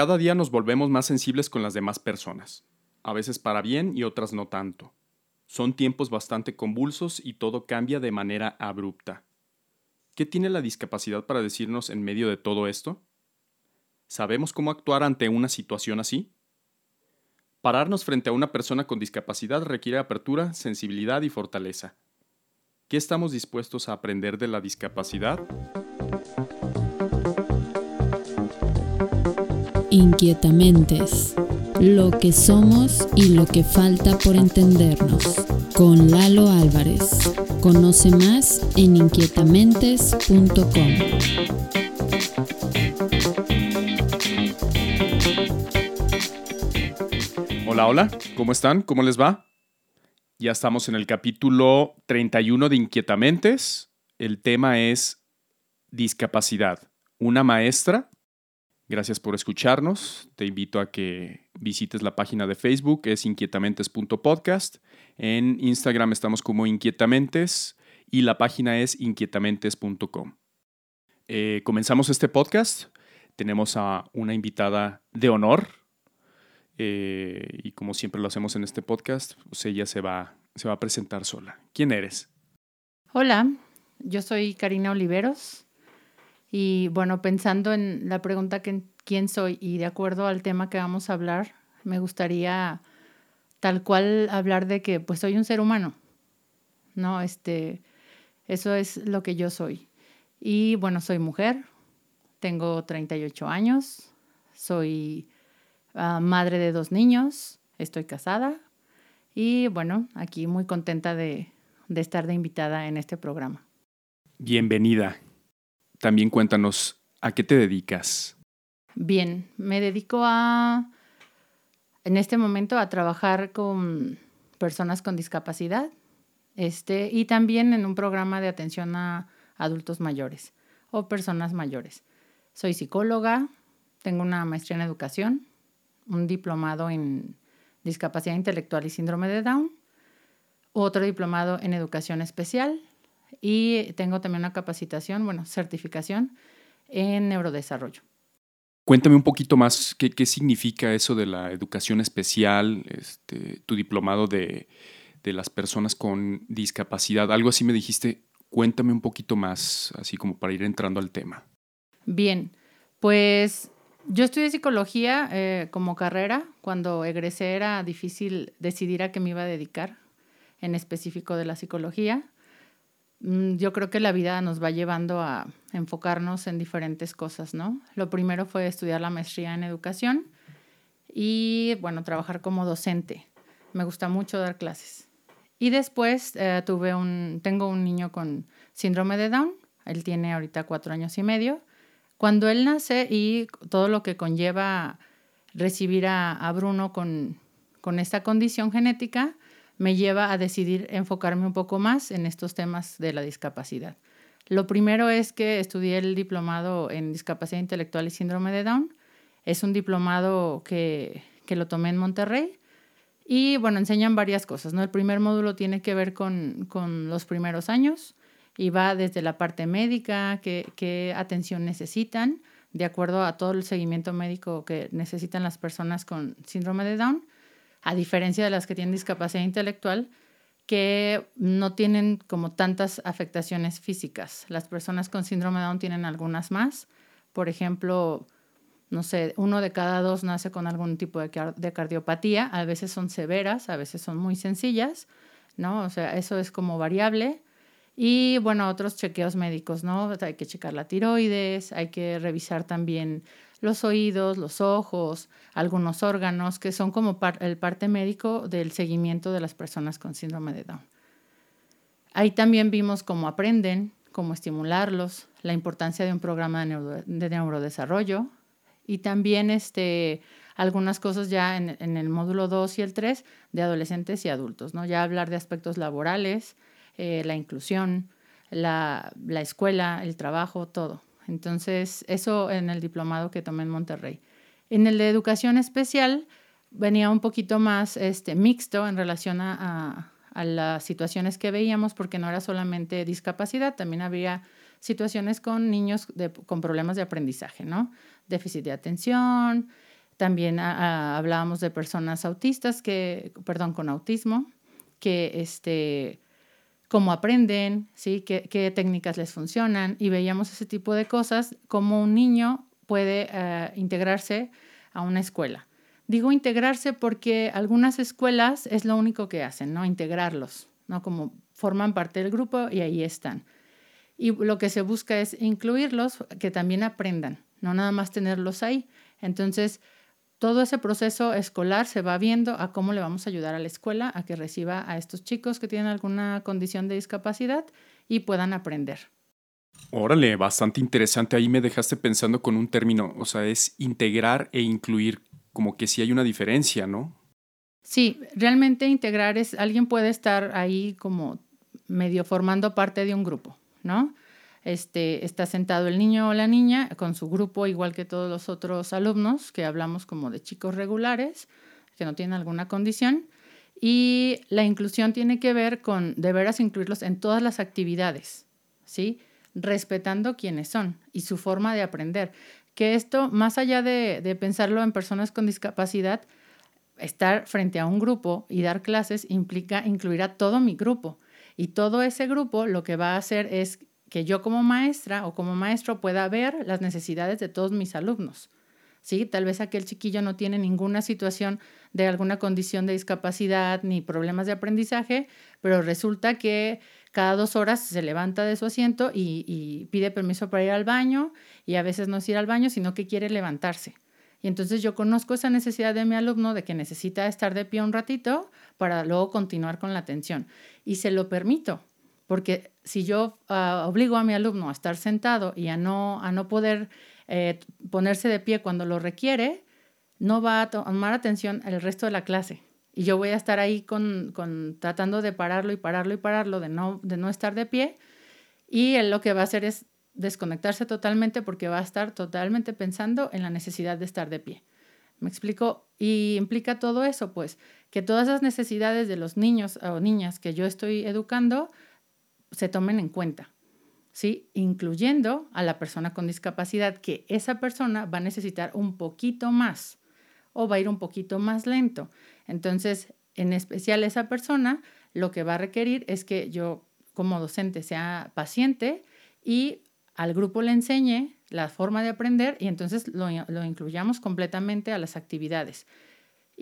Cada día nos volvemos más sensibles con las demás personas, a veces para bien y otras no tanto. Son tiempos bastante convulsos y todo cambia de manera abrupta. ¿Qué tiene la discapacidad para decirnos en medio de todo esto? ¿Sabemos cómo actuar ante una situación así? Pararnos frente a una persona con discapacidad requiere apertura, sensibilidad y fortaleza. ¿Qué estamos dispuestos a aprender de la discapacidad? Inquietamentes. Lo que somos y lo que falta por entendernos. Con Lalo Álvarez. Conoce más en inquietamentes.com. Hola, hola, ¿cómo están? ¿Cómo les va? Ya estamos en el capítulo 31 de Inquietamentes. El tema es discapacidad. Una maestra Gracias por escucharnos. Te invito a que visites la página de Facebook, es inquietamentes.podcast. En Instagram estamos como inquietamentes y la página es inquietamentes.com. Eh, comenzamos este podcast. Tenemos a una invitada de honor. Eh, y como siempre lo hacemos en este podcast, pues ella se va, se va a presentar sola. ¿Quién eres? Hola, yo soy Karina Oliveros. Y bueno, pensando en la pregunta quién soy y de acuerdo al tema que vamos a hablar, me gustaría tal cual hablar de que pues soy un ser humano. No, este eso es lo que yo soy. Y bueno, soy mujer, tengo 38 años, soy ah, madre de dos niños, estoy casada y bueno, aquí muy contenta de, de estar de invitada en este programa. Bienvenida también cuéntanos, ¿a qué te dedicas? Bien, me dedico a, en este momento, a trabajar con personas con discapacidad este, y también en un programa de atención a adultos mayores o personas mayores. Soy psicóloga, tengo una maestría en educación, un diplomado en discapacidad intelectual y síndrome de Down, otro diplomado en educación especial y tengo también una capacitación, bueno, certificación en neurodesarrollo. Cuéntame un poquito más qué, qué significa eso de la educación especial, este, tu diplomado de, de las personas con discapacidad. Algo así me dijiste, cuéntame un poquito más, así como para ir entrando al tema. Bien, pues yo estudié psicología eh, como carrera. Cuando egresé era difícil decidir a qué me iba a dedicar, en específico de la psicología. Mm, yo creo que la vida nos va llevando a enfocarnos en diferentes cosas, ¿no? Lo primero fue estudiar la maestría en educación y, bueno, trabajar como docente. Me gusta mucho dar clases. Y después eh, tuve un, tengo un niño con síndrome de Down, él tiene ahorita cuatro años y medio. Cuando él nace y todo lo que conlleva recibir a, a Bruno con, con esta condición genética, me lleva a decidir enfocarme un poco más en estos temas de la discapacidad. Lo primero es que estudié el diplomado en discapacidad intelectual y síndrome de Down. Es un diplomado que, que lo tomé en Monterrey. Y bueno, enseñan varias cosas, ¿no? El primer módulo tiene que ver con, con los primeros años y va desde la parte médica, qué, qué atención necesitan, de acuerdo a todo el seguimiento médico que necesitan las personas con síndrome de Down a diferencia de las que tienen discapacidad intelectual, que no tienen como tantas afectaciones físicas. Las personas con síndrome de Down tienen algunas más. Por ejemplo, no sé, uno de cada dos nace con algún tipo de, cardiopatía. A veces son severas, a veces son muy sencillas, ¿no? O sea, eso es como variable. Y bueno, otros chequeos médicos, ¿no? Hay que checar la tiroides, hay que revisar también los oídos, los ojos, algunos órganos, que son como el parte médico del seguimiento de las personas con síndrome de Down. Ahí también vimos cómo aprenden, cómo estimularlos, la importancia de un programa de, neurodesarrollo y también este, algunas cosas ya en, el módulo 2 y el 3 de adolescentes y adultos, ¿no? Ya hablar de aspectos laborales, eh, la inclusión, la escuela, el trabajo, todo. Entonces, eso en el diplomado que tomé en Monterrey. En el de educación especial venía un poquito más este, mixto en relación a, las situaciones que veíamos, porque no era solamente discapacidad, también había situaciones con niños con problemas de aprendizaje, ¿no? Déficit de atención, También hablábamos de personas autistas que, perdón, con autismo, que este, cómo aprenden, ¿sí? ¿Qué, técnicas les funcionan y veíamos ese tipo de cosas, cómo un niño puede eh, integrarse a una escuela. Digo integrarse porque algunas escuelas es lo único que hacen, ¿no? Integrarlos, ¿no? Como forman parte del grupo y ahí están. Y lo que se busca es incluirlos, que también aprendan, no nada más tenerlos ahí. Entonces, todo ese proceso escolar se va viendo a cómo le vamos a ayudar a la escuela a que reciba a estos chicos que tienen alguna condición de discapacidad y puedan aprender. Órale, bastante interesante. Ahí me dejaste pensando con un término, o sea, es integrar e incluir, como que sí hay una diferencia, ¿no? Sí, realmente integrar es, alguien puede estar ahí como medio formando parte de un grupo, ¿no? Este, está sentado el niño o la niña con su grupo, igual que todos los otros alumnos, que hablamos como de chicos regulares, que no tienen alguna condición. Y la inclusión tiene que ver con de veras incluirlos en todas las actividades, ¿sí? Respetando quiénes son y su forma de aprender. Que esto, más allá de, de pensarlo en personas con discapacidad, estar frente a un grupo y dar clases implica incluir a todo mi grupo. Y todo ese grupo lo que va a hacer es que yo como maestra o como maestro pueda ver las necesidades de todos mis alumnos. ¿Sí? Tal vez aquel chiquillo no tiene ninguna situación de alguna condición de discapacidad ni problemas de aprendizaje, pero resulta que cada dos horas se levanta de su asiento y, y pide permiso para ir al baño y a veces no es ir al baño, sino que quiere levantarse. Y entonces yo conozco esa necesidad de mi alumno de que necesita estar de pie un ratito para luego continuar con la atención. Y se lo permito, porque si yo ah, obligo a mi alumno a estar sentado y a no, a no poder eh, ponerse de pie cuando lo requiere, no va a tomar atención el resto de la clase. Y yo voy a estar ahí con, con, tratando de pararlo y pararlo y pararlo, de no, de no estar de pie. Y él lo que va a hacer es desconectarse totalmente porque va a estar totalmente pensando en la necesidad de estar de pie. ¿Me explico? Y implica todo eso, pues, que todas esas necesidades de los niños o niñas que yo estoy educando se tomen en cuenta, ¿sí? Incluyendo a la persona con discapacidad, que esa persona va a necesitar un poquito más o va a ir un poquito más lento. Entonces, en especial esa persona, lo que va a requerir es que yo como docente sea paciente y al grupo le enseñe la forma de aprender y entonces lo, lo incluyamos completamente a las actividades.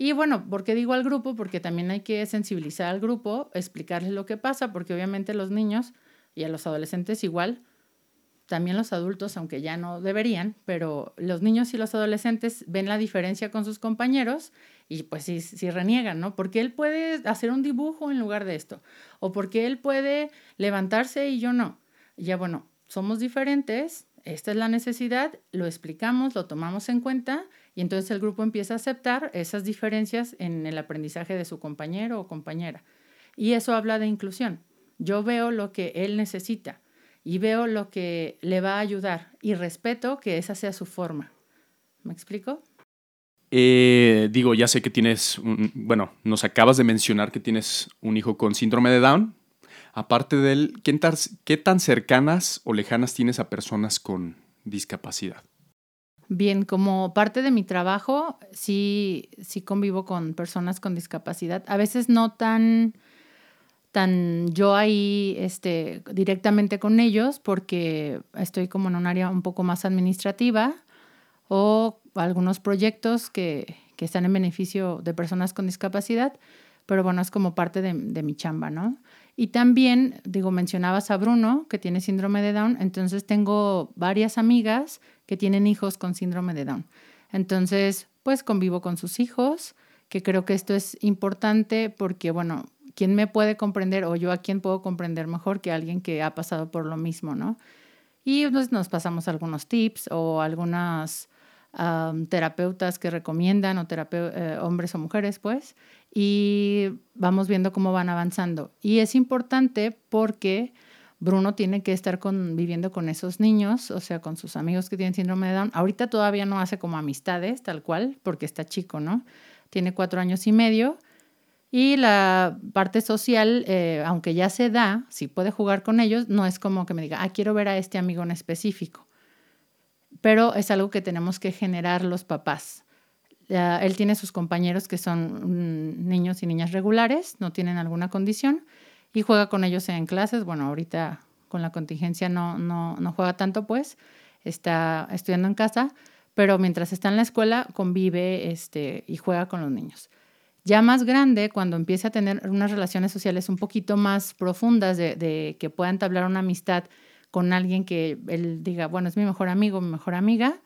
Y bueno, ¿por qué digo al grupo? Porque también hay que sensibilizar al grupo, explicarles lo que pasa, porque obviamente los niños y a los adolescentes igual, también los adultos, aunque ya no deberían, pero los niños y los adolescentes ven la diferencia con sus compañeros y pues sí, sí reniegan, ¿no? Porque él puede hacer un dibujo en lugar de esto, o porque él puede levantarse y yo no. Ya bueno, somos diferentes, esta es la necesidad, lo explicamos, lo tomamos en cuenta y entonces el grupo empieza a aceptar esas diferencias en el aprendizaje de su compañero o compañera. Y eso habla de inclusión. Yo veo lo que él necesita y veo lo que le va a ayudar y respeto que esa sea su forma. ¿Me explico? Eh, digo, ya sé que tienes, un, bueno, nos acabas de mencionar que tienes un hijo con síndrome de Down. Aparte de él, ¿qué tan cercanas o lejanas tienes a personas con discapacidad? Bien, como parte de mi trabajo, sí, sí convivo con personas con discapacidad. A veces no tan, tan yo ahí este, directamente con ellos, porque estoy como en un área un poco más administrativa o algunos proyectos que, que están en beneficio de personas con discapacidad, pero bueno, es como parte de, mi chamba, ¿no? Y también, digo, mencionabas a Bruno, que tiene síndrome de Down, entonces tengo varias amigas que tienen hijos con síndrome de Down. Entonces, pues convivo con sus hijos, que creo que esto es importante porque, bueno, ¿quién me puede comprender o yo a quién puedo comprender mejor que alguien que ha pasado por lo mismo, ¿no? Y pues, nos pasamos algunos tips o algunas terapeutas que recomiendan, o eh, hombres o mujeres, pues, y vamos viendo cómo van avanzando. Y es importante porque Bruno tiene que estar conviviendo con esos niños, o sea, con sus amigos que tienen síndrome de Down. Ahorita todavía no hace como amistades, tal cual, porque está chico, ¿no? Tiene cuatro años y medio. Y la parte social, eh, aunque ya se da, si puede jugar con ellos, no es como que me diga, ah, quiero ver a este amigo en específico. Pero es algo que tenemos que generar los papás él tiene sus compañeros que son mm, niños y niñas regulares, no tienen alguna condición, y juega con ellos en clases. Bueno, ahorita con la contingencia no, no, no juega tanto, pues está estudiando en casa, pero mientras está en la escuela convive este, y juega con los niños. Ya más grande, cuando empieza a tener unas relaciones sociales un poquito más profundas, de, de que pueda entablar una amistad con alguien que él diga, bueno, es mi mejor amigo, mi mejor amiga,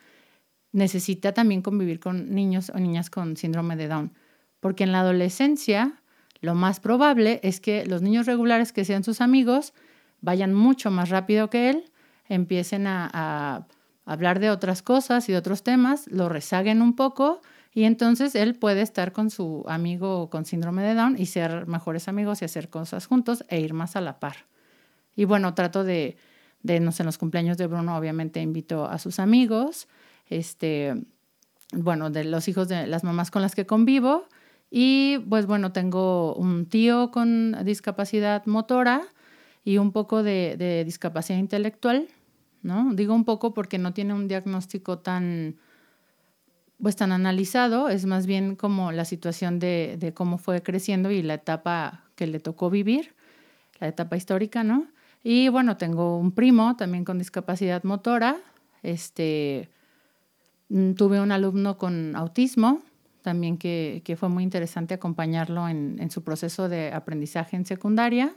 necesita también convivir con niños o niñas con síndrome de Down. Porque en la adolescencia lo más probable es que los niños regulares que sean sus amigos vayan mucho más rápido que él, empiecen a, hablar de otras cosas y de otros temas, lo rezaguen un poco y entonces él puede estar con su amigo con síndrome de Down y ser mejores amigos y hacer cosas juntos e ir más a la par. Y bueno, trato de, de no en los cumpleaños de Bruno obviamente invito a sus amigos, este, bueno, de los hijos de las mamás con las que convivo. Y pues bueno, tengo un tío con discapacidad motora y un poco de, discapacidad intelectual, ¿no? Digo un poco porque no tiene un diagnóstico tan, pues tan analizado, es más bien como la situación de, de cómo fue creciendo y la etapa que le tocó vivir, la etapa histórica, ¿no? Y bueno, tengo un primo también con discapacidad motora, este, Mm, tuve un alumno con autismo, también que, que fue muy interesante acompañarlo en, en, su proceso de aprendizaje en secundaria.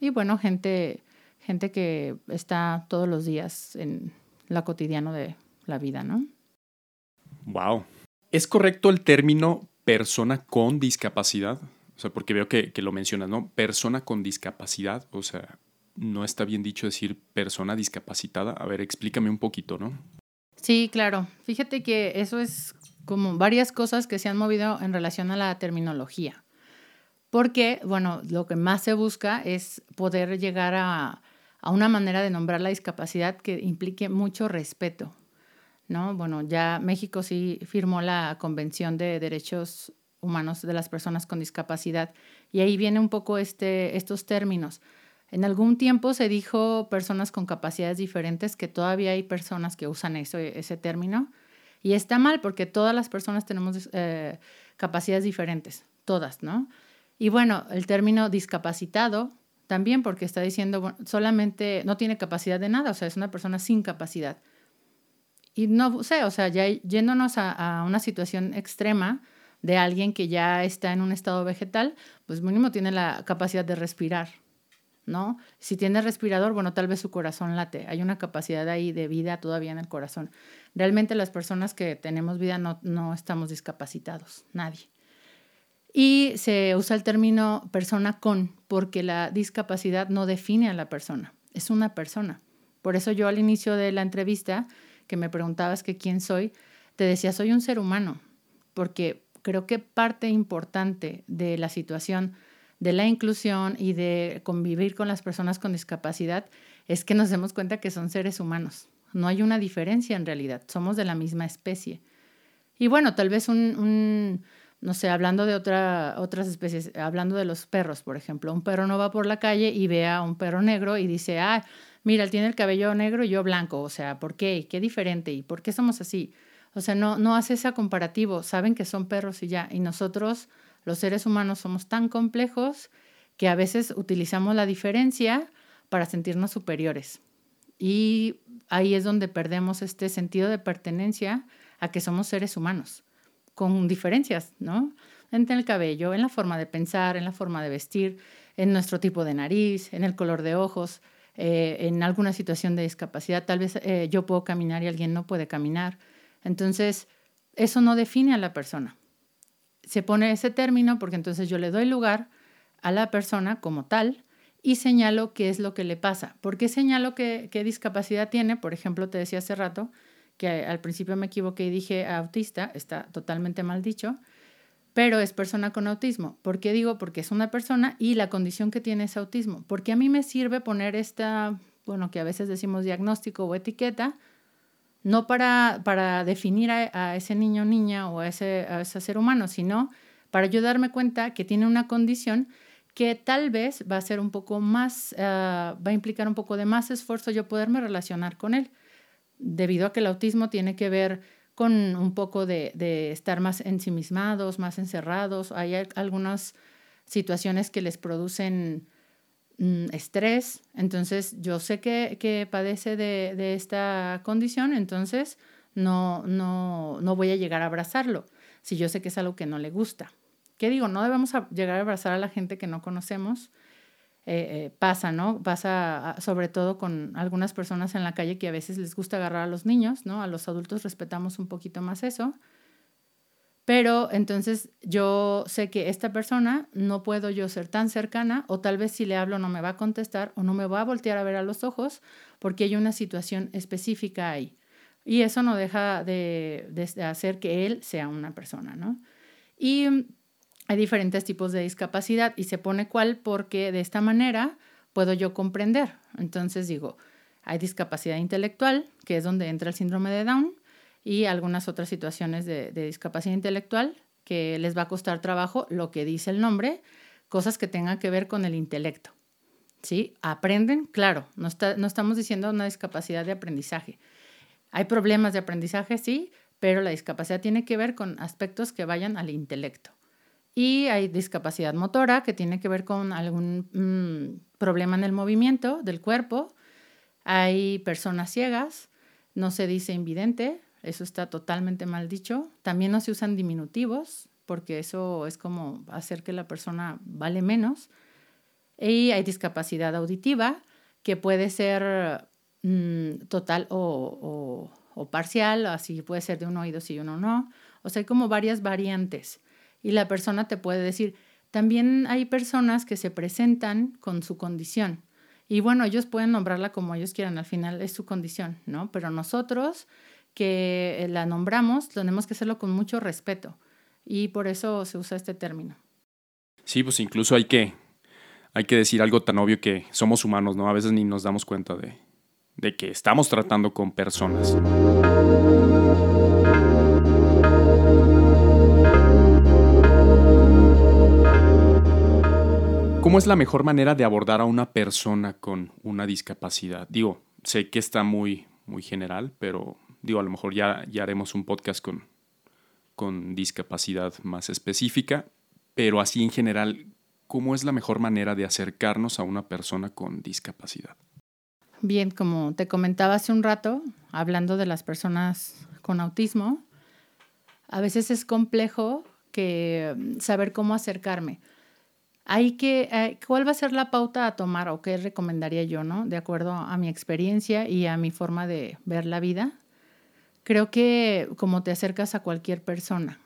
Y bueno, gente, gente que está todos los días en la cotidiano de la vida, ¿no? Wow. ¿Es correcto el término persona con discapacidad? O sea, porque veo que, que lo mencionas, ¿no? Persona con discapacidad, o sea, no está bien dicho decir persona discapacitada. A ver, explícame un poquito, ¿no? Sí, claro. Fíjate que eso es como varias cosas que se han movido en relación a la terminología. Porque, bueno, lo que más se busca es poder llegar a, una manera de nombrar la discapacidad que implique mucho respeto. ¿no? Bueno, ya México sí firmó la Convención de Derechos Humanos de las Personas con Discapacidad y ahí viene un poco este, estos términos. En algún tiempo se dijo personas con capacidades diferentes, que todavía hay personas que usan eso, ese término. Y está mal porque todas las personas tenemos eh, capacidades diferentes, todas, ¿no? Y bueno, el término discapacitado también porque está diciendo solamente no tiene capacidad de nada, o sea, es una persona sin capacidad. Y no sé, o sea, ya yéndonos a, a una situación extrema de alguien que ya está en un estado vegetal, pues mínimo tiene la capacidad de respirar, ¿no? Si tiene respirador, bueno, tal vez su corazón late. Hay una capacidad ahí de vida todavía en el corazón. Realmente las personas que tenemos vida no, no estamos discapacitados, nadie. Y se usa el término persona con, porque la discapacidad no define a la persona, es una persona. Por eso yo al inicio de la entrevista, que me preguntabas que quién soy, te decía, soy un ser humano, porque creo que parte importante de la situación de la inclusión y de convivir con las personas con discapacidad es que nos demos cuenta que son seres humanos. No hay una diferencia en realidad, somos de la misma especie. Y bueno, tal vez un, no sé, hablando de otra, otras especies, hablando de los perros, por ejemplo, un perro no va por la calle y ve a un perro negro y dice, ah, mira, él tiene el cabello negro y yo blanco, o sea, ¿por qué? ¿Qué diferente? ¿Y por qué somos así? O sea, no, no hace ese comparativo, saben que son perros y ya, y nosotros los seres humanos somos tan complejos que a veces utilizamos la diferencia para sentirnos superiores. Y ahí es donde perdemos este sentido de pertenencia a que somos seres humanos, con diferencias, ¿no? En el cabello, en la forma de pensar, en la forma de vestir, en nuestro tipo de nariz, en el color de ojos, eh, en alguna situación de discapacidad. Tal vez eh, yo puedo caminar y alguien no puede caminar. Entonces, eso no define a la persona se pone ese término porque entonces yo le doy lugar a la persona como tal y señalo qué es lo que le pasa. ¿Por qué señalo qué, discapacidad tiene? Por ejemplo, te decía hace rato que al principio me equivoqué y dije autista, está totalmente mal dicho, pero es persona con autismo. ¿Por qué digo? Porque es una persona y la condición que tiene es autismo. Porque a mí me sirve poner esta, bueno, que a veces decimos diagnóstico o etiqueta, no para, para definir a, ese niño o niña o a ese, a ese ser humano, sino para yo darme cuenta que tiene una condición que tal vez va a ser un poco más, ah, va a implicar un poco de más esfuerzo yo poderme relacionar con él, debido a que el autismo tiene que ver con un poco de, de estar más ensimismados, más encerrados. Hay algunas situaciones que les producen mm, estrés. Entonces, yo sé que, que padece de, de, esta condición, entonces no, no, no voy a llegar a abrazarlo si yo sé que es algo que no le gusta. ¿Qué digo? No debemos llegar a abrazar a la gente que no conocemos. Eh, eh, pasa, ¿no? Pasa sobre todo con algunas personas en la calle que a veces les gusta agarrar a los niños, ¿no? A los adultos respetamos un poquito más eso. Pero entonces yo sé que esta persona no puedo yo ser tan cercana o tal vez si le hablo no me va a contestar o no me va a voltear a ver a los ojos porque hay una situación específica ahí. Y eso no deja de, hacer que él sea una persona, ¿no? Y hay diferentes tipos de discapacidad y se pone cuál porque de esta manera puedo yo comprender. Entonces digo, hay discapacidad intelectual, que es donde entra el síndrome de Down, y algunas otras situaciones de, discapacidad intelectual que les va a costar trabajo lo que dice el nombre, cosas que tengan que ver con el intelecto. ¿Sí? Aprenden, claro, no, está, no estamos diciendo una discapacidad de aprendizaje. Hay problemas de aprendizaje, sí, pero la discapacidad tiene que ver con aspectos que vayan al intelecto. Y hay discapacidad motora que tiene que ver con algún mm, problema en el movimiento del cuerpo. Hay personas ciegas, no se dice invidente, eso está totalmente mal dicho. También no se usan diminutivos, porque eso es como hacer que la persona vale menos. Y hay discapacidad auditiva, que puede ser mm, total o, parcial, así puede ser de un oído sí y uno no. O sea, hay como varias variantes y la persona te puede decir, también hay personas que se presentan con su condición. Y bueno, ellos pueden nombrarla como ellos quieran, al final es su condición, ¿no? Pero nosotros que la nombramos, tenemos que hacerlo con mucho respeto. Y por eso se usa este término. Sí, pues incluso hay que, hay que decir algo tan obvio que somos humanos, ¿no? A veces ni nos damos cuenta de, de que estamos tratando con personas. ¿Cómo es la mejor manera de abordar a una persona con una discapacidad? Digo, sé que está muy, muy general, pero digo, a lo mejor ya, ya haremos un podcast con, con discapacidad más específica, pero así en general, ¿cómo es la mejor manera de acercarnos a una persona con discapacidad? Bien, como te comentaba hace un rato, hablando de las personas con autismo, a veces es complejo que saber cómo acercarme hay que, eh, ¿cuál va a ser la pauta a tomar o qué recomendaría yo, no? De acuerdo a mi experiencia y a mi forma de ver la vida. Creo que como te acercas a cualquier persona.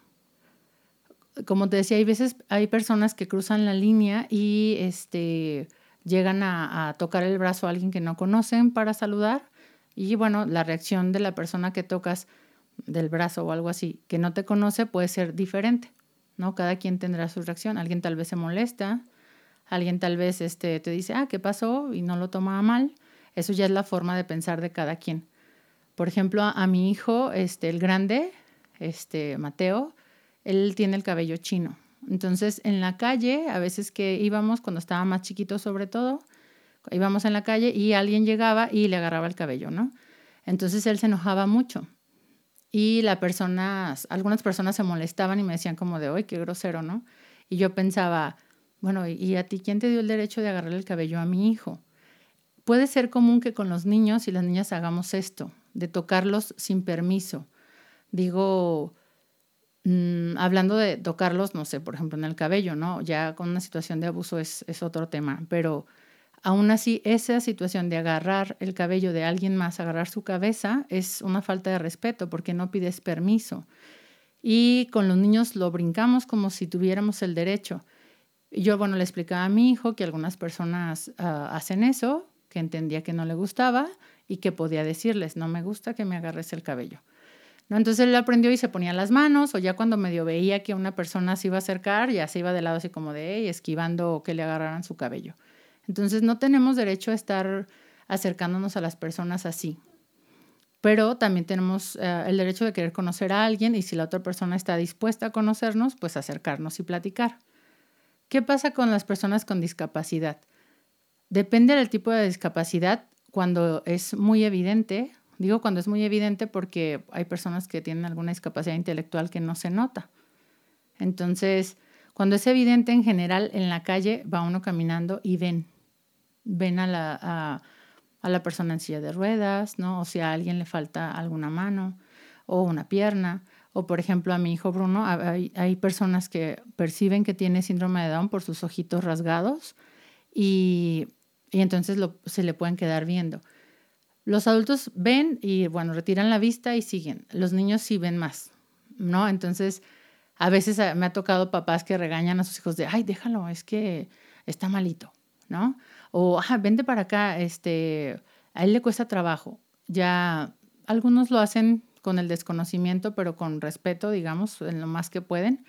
Como te decía, hay veces, hay personas que cruzan la línea y este, llegan a, tocar el brazo a alguien que no conocen para saludar. Y bueno, la reacción de la persona que tocas del brazo o algo así, que no te conoce, puede ser diferente. ¿no? Cada quien tendrá su reacción. Alguien tal vez se molesta, alguien tal vez este, te dice, ah, ¿qué pasó? y no lo toma mal. Eso ya es la forma de pensar de cada quien. Por ejemplo, a, mi hijo, este, el grande, este, Mateo, él tiene el cabello chino. Entonces, en la calle, a veces que íbamos, cuando estaba más chiquito sobre todo, íbamos en la calle y alguien llegaba y le agarraba el cabello, ¿no? Entonces él se enojaba mucho. Y la personas, algunas personas se molestaban y me decían como de, hoy qué grosero, ¿no? Y yo pensaba, bueno, ¿y a ti quién te dio el derecho de agarrarle el cabello a mi hijo? Puede ser común que con los niños y las niñas hagamos esto, de tocarlos sin permiso. Digo, mm, hablando de tocarlos, no sé, por ejemplo, en el cabello, ¿no? Ya con una situación de abuso es, otro tema, pero Aún así, esa situación de agarrar el cabello de alguien más, agarrar su cabeza, es una falta de respeto porque no pides permiso. Y con los niños lo brincamos como si tuviéramos el derecho. Yo, bueno, le explicaba a mi hijo que algunas personas ah, hacen eso, que entendía que no le gustaba y que podía decirles, no me gusta que me agarres el cabello. ¿No? Entonces él aprendió y se ponía las manos, o ya cuando medio veía que una persona se iba a acercar, ya se iba de lado así como de, esquivando que le agarraran su cabello. Entonces no tenemos derecho a estar acercándonos a las personas así. Pero también tenemos eh, el derecho de querer conocer a alguien y si la otra persona está dispuesta a conocernos, pues acercarnos y platicar. ¿Qué pasa con las personas con discapacidad? Depende del tipo de discapacidad. Cuando es muy evidente, Digo cuando es muy evidente porque hay personas que tienen alguna discapacidad intelectual que no se nota. Entonces, cuando es evidente en general en la calle, va uno caminando y ven, ven a la, a, a la persona en silla de ruedas, ¿no? O si a alguien le falta alguna mano o una pierna. O por ejemplo a mi hijo Bruno, hay, hay personas que perciben que tiene síndrome de Down por sus ojitos rasgados y, y entonces se le pueden quedar viendo. Los adultos ven y, bueno, retiran la vista y siguen. Los niños sí ven más, ¿no? Entonces, a veces me ha tocado papás que regañan a sus hijos de, ay, déjalo, es que está malito, ¿no? O, ah, vente para acá, este, a él le cuesta trabajo. Ya algunos lo hacen con el desconocimiento, pero con respeto, digamos, en lo más que pueden.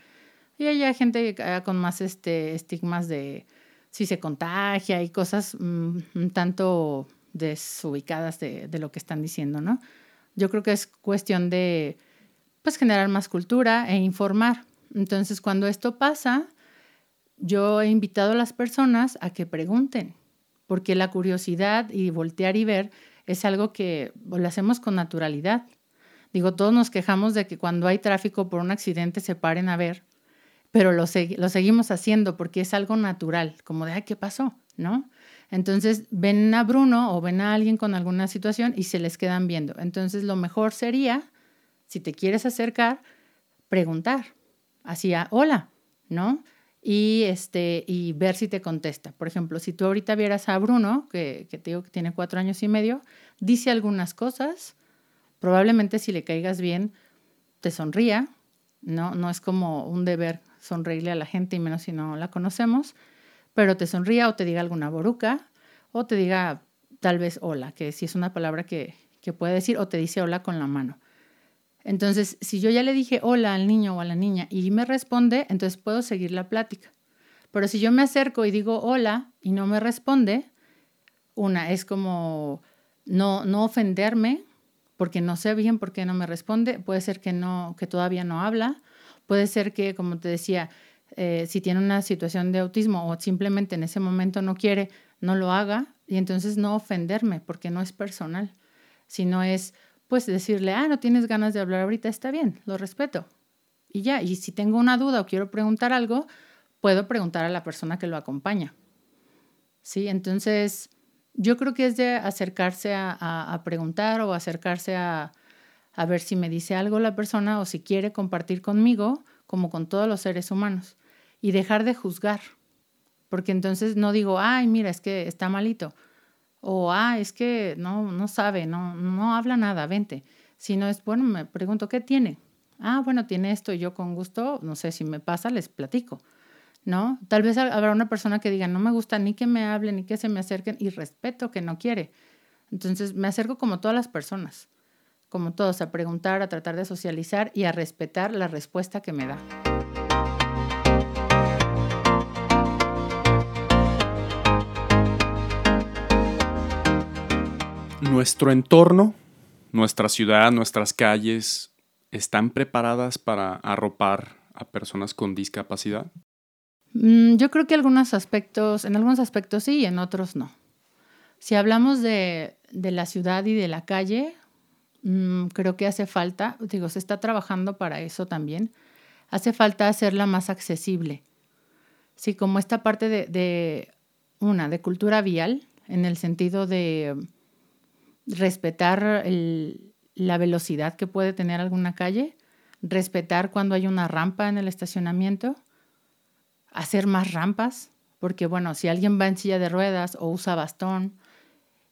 Y hay gente con más este, estigmas de si se contagia y cosas mm, un tanto desubicadas de, de, lo que están diciendo, ¿no? Yo creo que es cuestión de, pues, generar más cultura e informar. Entonces, cuando esto pasa, yo he invitado a las personas a que pregunten, porque la curiosidad y voltear y ver es algo que lo hacemos con naturalidad. Digo, todos nos quejamos de que cuando hay tráfico por un accidente se paren a ver, pero lo, seguimos haciendo porque es algo natural, como de, ay, ¿qué pasó? ¿No? Entonces ven a Bruno o ven a alguien con alguna situación y se les quedan viendo. Entonces lo mejor sería, si te quieres acercar, preguntar, así hola, ¿no? Y, este, y ver si te contesta. Por ejemplo, si tú ahorita vieras a Bruno, que, que te digo que tiene cuatro años y medio, dice algunas cosas, probablemente si le caigas bien, te sonría, ¿no? No es como un deber sonreírle a la gente y menos si no la conocemos, pero te sonría o te diga alguna boruca o te diga tal vez hola, que si es una palabra que, que puede decir, o te dice hola con la mano. Entonces, si yo ya le dije hola al niño o a la niña y me responde, entonces puedo seguir la plática. Pero si yo me acerco y digo hola y no me responde, una es como no, no ofenderme, porque no sé bien por qué no me responde, puede ser que, no, que todavía no habla, puede ser que, como te decía, eh, si tiene una situación de autismo o simplemente en ese momento no quiere, no lo haga y entonces no ofenderme porque no es personal, sino es pues decirle, ah, no tienes ganas de hablar ahorita, está bien, lo respeto. Y ya, y si tengo una duda o quiero preguntar algo, puedo preguntar a la persona que lo acompaña. Sí, entonces yo creo que es de acercarse a, preguntar o acercarse a, a, ver si me dice algo la persona o si quiere compartir conmigo, como con todos los seres humanos, y dejar de juzgar. Porque entonces no digo, ay, mira, es que está malito, o ah, es que no, no sabe, no, no habla nada, vente. Sino es, bueno, me pregunto, ¿qué tiene? Ah, bueno, tiene esto y yo con gusto, no sé si me pasa, les platico. ¿no? Tal vez habrá una persona que diga, no me gusta ni que me hablen, ni que se me acerquen, y respeto que no quiere. Entonces me acerco como todas las personas, como todos, a preguntar, a tratar de socializar y a respetar la respuesta que me da. Nuestro entorno, nuestra ciudad, nuestras calles, ¿están preparadas para arropar a personas con discapacidad? Mm, yo creo que algunos aspectos, en algunos aspectos sí y en otros no. Si hablamos de, de la ciudad y de la calle, mm, creo que hace falta, digo, se está trabajando para eso también, hace falta hacerla más accesible. Sí, como esta parte de, una, de cultura vial, en el sentido de respetar la velocidad que puede tener alguna calle, respetar cuando hay una rampa en el estacionamiento, hacer más rampas, porque bueno, si alguien va en silla de ruedas o usa bastón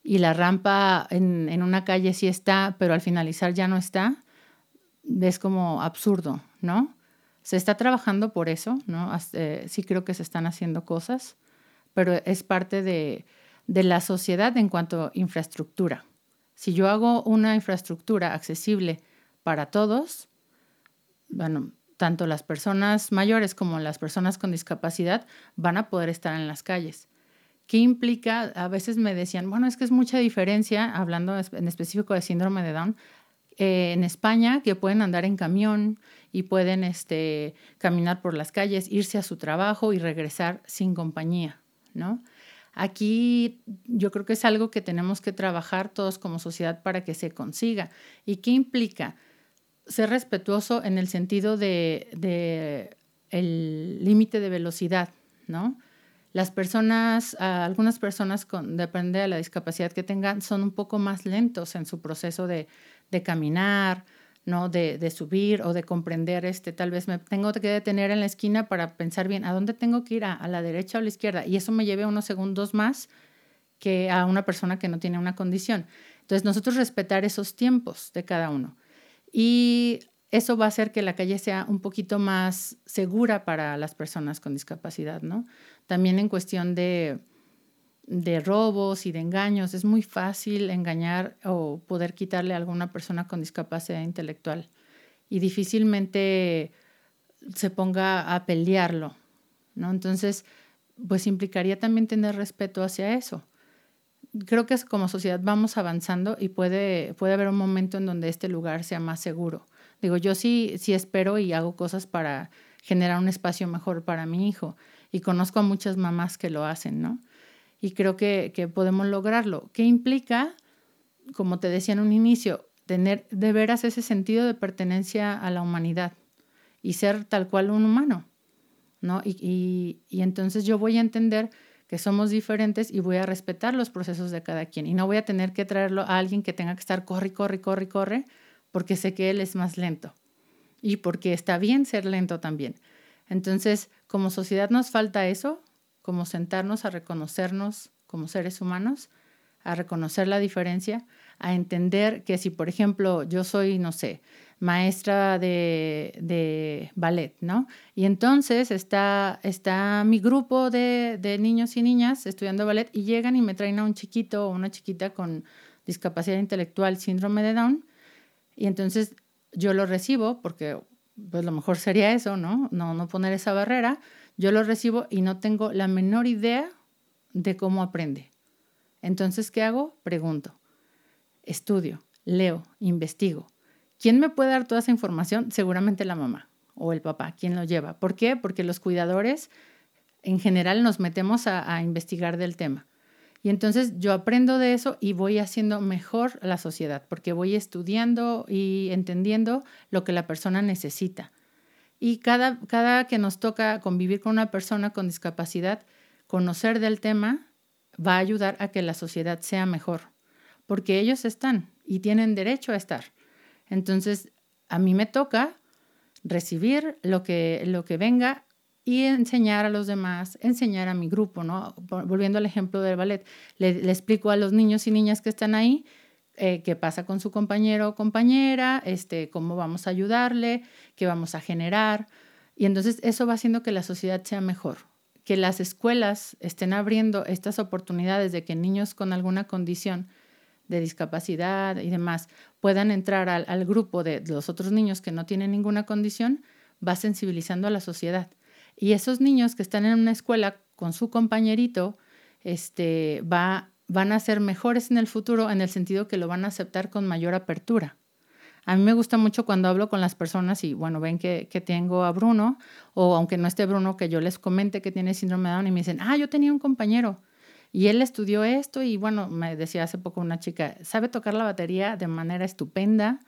y la rampa en, una calle sí está, pero al finalizar ya no está, es como absurdo, ¿no? Se está trabajando por eso, ¿no? Eh, sí creo que se están haciendo cosas, pero es parte de, de la sociedad en cuanto a infraestructura. Si yo hago una infraestructura accesible para todos, bueno, tanto las personas mayores como las personas con discapacidad van a poder estar en las calles. ¿Qué implica? A veces me decían, bueno, es que es mucha diferencia, hablando en específico de síndrome de Down, eh, en España que pueden andar en camión y pueden este, caminar por las calles, irse a su trabajo y regresar sin compañía, ¿no? Aquí yo creo que es algo que tenemos que trabajar todos como sociedad para que se consiga. ¿Y qué implica? Ser respetuoso en el sentido de, de límite de velocidad, ¿no? Las personas, algunas personas, con, depende de la discapacidad que tengan, son un poco más lentos en su proceso de, de caminar, ¿no? De, de, subir o de comprender, este, tal vez me tengo que detener en la esquina para pensar bien, ¿a dónde tengo que ir? ¿A, a la derecha o a la izquierda? Y eso me lleve unos segundos más que a una persona que no tiene una condición. Entonces, nosotros respetar esos tiempos de cada uno. Y eso va a hacer que la calle sea un poquito más segura para las personas con discapacidad, ¿no? También en cuestión de, robos y de engaños. Es muy fácil engañar o poder quitarle a alguna persona con discapacidad intelectual y difícilmente se ponga a pelearlo, ¿no? Entonces, pues implicaría también tener respeto hacia eso. Creo que como sociedad vamos avanzando y puede, puede haber un momento en donde este lugar sea más seguro. Digo, yo sí, sí espero y hago cosas para generar un espacio mejor para mi hijo y conozco a muchas mamás que lo hacen, ¿no? y creo que, que podemos lograrlo. ¿Qué implica, como te decía en un inicio, tener de veras ese sentido de pertenencia a la humanidad y ser tal cual un humano? ¿no? Y, y, y entonces yo voy a entender que somos diferentes y voy a respetar los procesos de cada quien y no voy a tener que traerlo a alguien que tenga que estar corre, corre, corre, corre, porque sé que él es más lento y porque está bien ser lento también. Entonces, como sociedad nos falta eso, como sentarnos a reconocernos como seres humanos, a reconocer la diferencia, a entender que si, por ejemplo, yo soy, no sé, maestra de, de ballet, ¿no? Y entonces está, está mi grupo de, de, niños y niñas estudiando ballet y llegan y me traen a un chiquito o una chiquita con discapacidad intelectual, síndrome de Down, y entonces yo lo recibo porque pues lo mejor sería eso, ¿no? No, no poner esa barrera, yo lo recibo y no tengo la menor idea de cómo aprende. Entonces, ¿qué hago? Pregunto, estudio, leo, investigo. ¿Quién me puede dar toda esa información? Seguramente la mamá o el papá, ¿quién lo lleva? ¿Por qué? Porque los cuidadores en general nos metemos a investigar del tema. Y entonces yo aprendo de eso y voy haciendo mejor la sociedad, porque voy estudiando y entendiendo lo que la persona necesita. Y cada, cada que nos toca convivir con una persona con discapacidad, conocer del tema va a ayudar a que la sociedad sea mejor, porque ellos están y tienen derecho a estar. Entonces, a mí me toca recibir lo que, lo que venga y enseñar a los demás, enseñar a mi grupo, ¿no? Volviendo al ejemplo del ballet, le, le explico a los niños y niñas que están ahí eh, qué pasa con su compañero o compañera, este, cómo vamos a ayudarle, qué vamos a generar. Y entonces eso va haciendo que la sociedad sea mejor, que las escuelas estén abriendo estas oportunidades de que niños con alguna condición de discapacidad y demás puedan entrar al, al grupo de los otros niños que no tienen ninguna condición, va sensibilizando a la sociedad. Y esos niños que están en una escuela con su compañerito, este, va van a ser mejores en el futuro en el sentido que lo van a aceptar con mayor apertura. A mí me gusta mucho cuando hablo con las personas y, bueno, ven que, que, tengo a Bruno, o aunque no esté Bruno, que yo les comente que tiene síndrome de Down y me dicen, ah, yo tenía un compañero y él estudió esto y, bueno, me decía hace poco una chica, sabe tocar la batería de manera estupenda,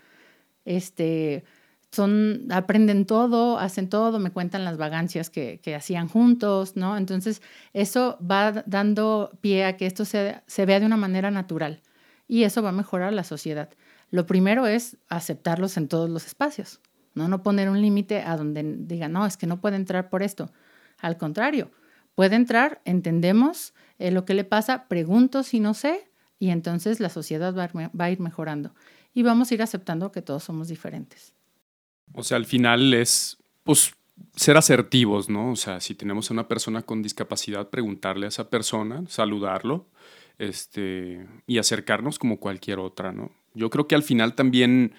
este, son, aprenden todo, hacen todo, me cuentan las vagancias que, que hacían juntos, ¿no? Entonces, eso va dando pie a que esto se, se vea de una manera natural y eso va a mejorar la sociedad. Lo primero es aceptarlos en todos los espacios, ¿no? No poner un límite a donde diga, no, es que no puede entrar por esto. Al contrario, puede entrar, entendemos eh, lo que le pasa, pregunto si no sé, y entonces la sociedad va va a ir mejorando. Y vamos a ir aceptando que todos somos diferentes. O sea, al final es, pues, ser asertivos, ¿no? O sea, si tenemos a una persona con discapacidad, preguntarle a esa persona, saludarlo, este, y acercarnos como cualquier otra, ¿no? Yo creo que al final también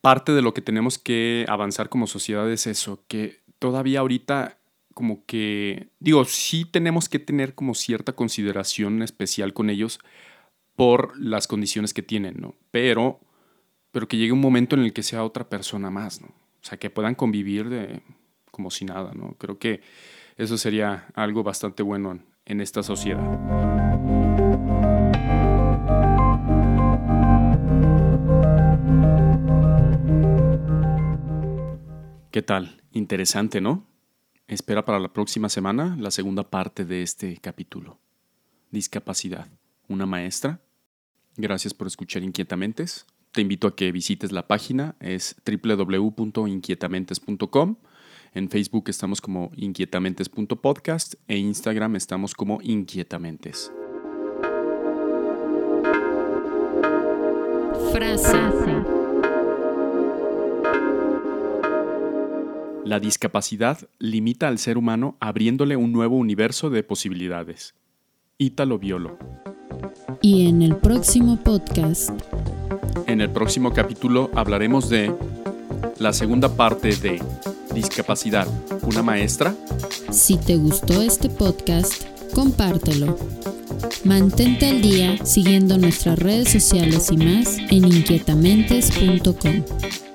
parte de lo que tenemos que avanzar como sociedad es eso, que todavía ahorita como que, digo, sí tenemos que tener como cierta consideración especial con ellos por las condiciones que tienen, ¿no? Pero pero que llegue un momento en el que sea otra persona más, ¿no? O sea, que puedan convivir de, como si nada, ¿no? Creo que eso sería algo bastante bueno en esta sociedad. ¿Qué tal? Interesante, ¿no? Espera para la próxima semana la segunda parte de este capítulo. Discapacidad. ¿Una maestra? Gracias por escuchar Inquietamentes. Te invito a que visites la página, es www.inquietamentes.com. En Facebook estamos como inquietamentes.podcast e Instagram estamos como inquietamentes. Frase. La discapacidad limita al ser humano abriéndole un nuevo universo de posibilidades. Ítalo Violo. Y en el próximo podcast. En el próximo capítulo hablaremos de la segunda parte de Discapacidad, una maestra. Si te gustó este podcast, compártelo. Mantente al día siguiendo nuestras redes sociales y más en inquietamentes.com.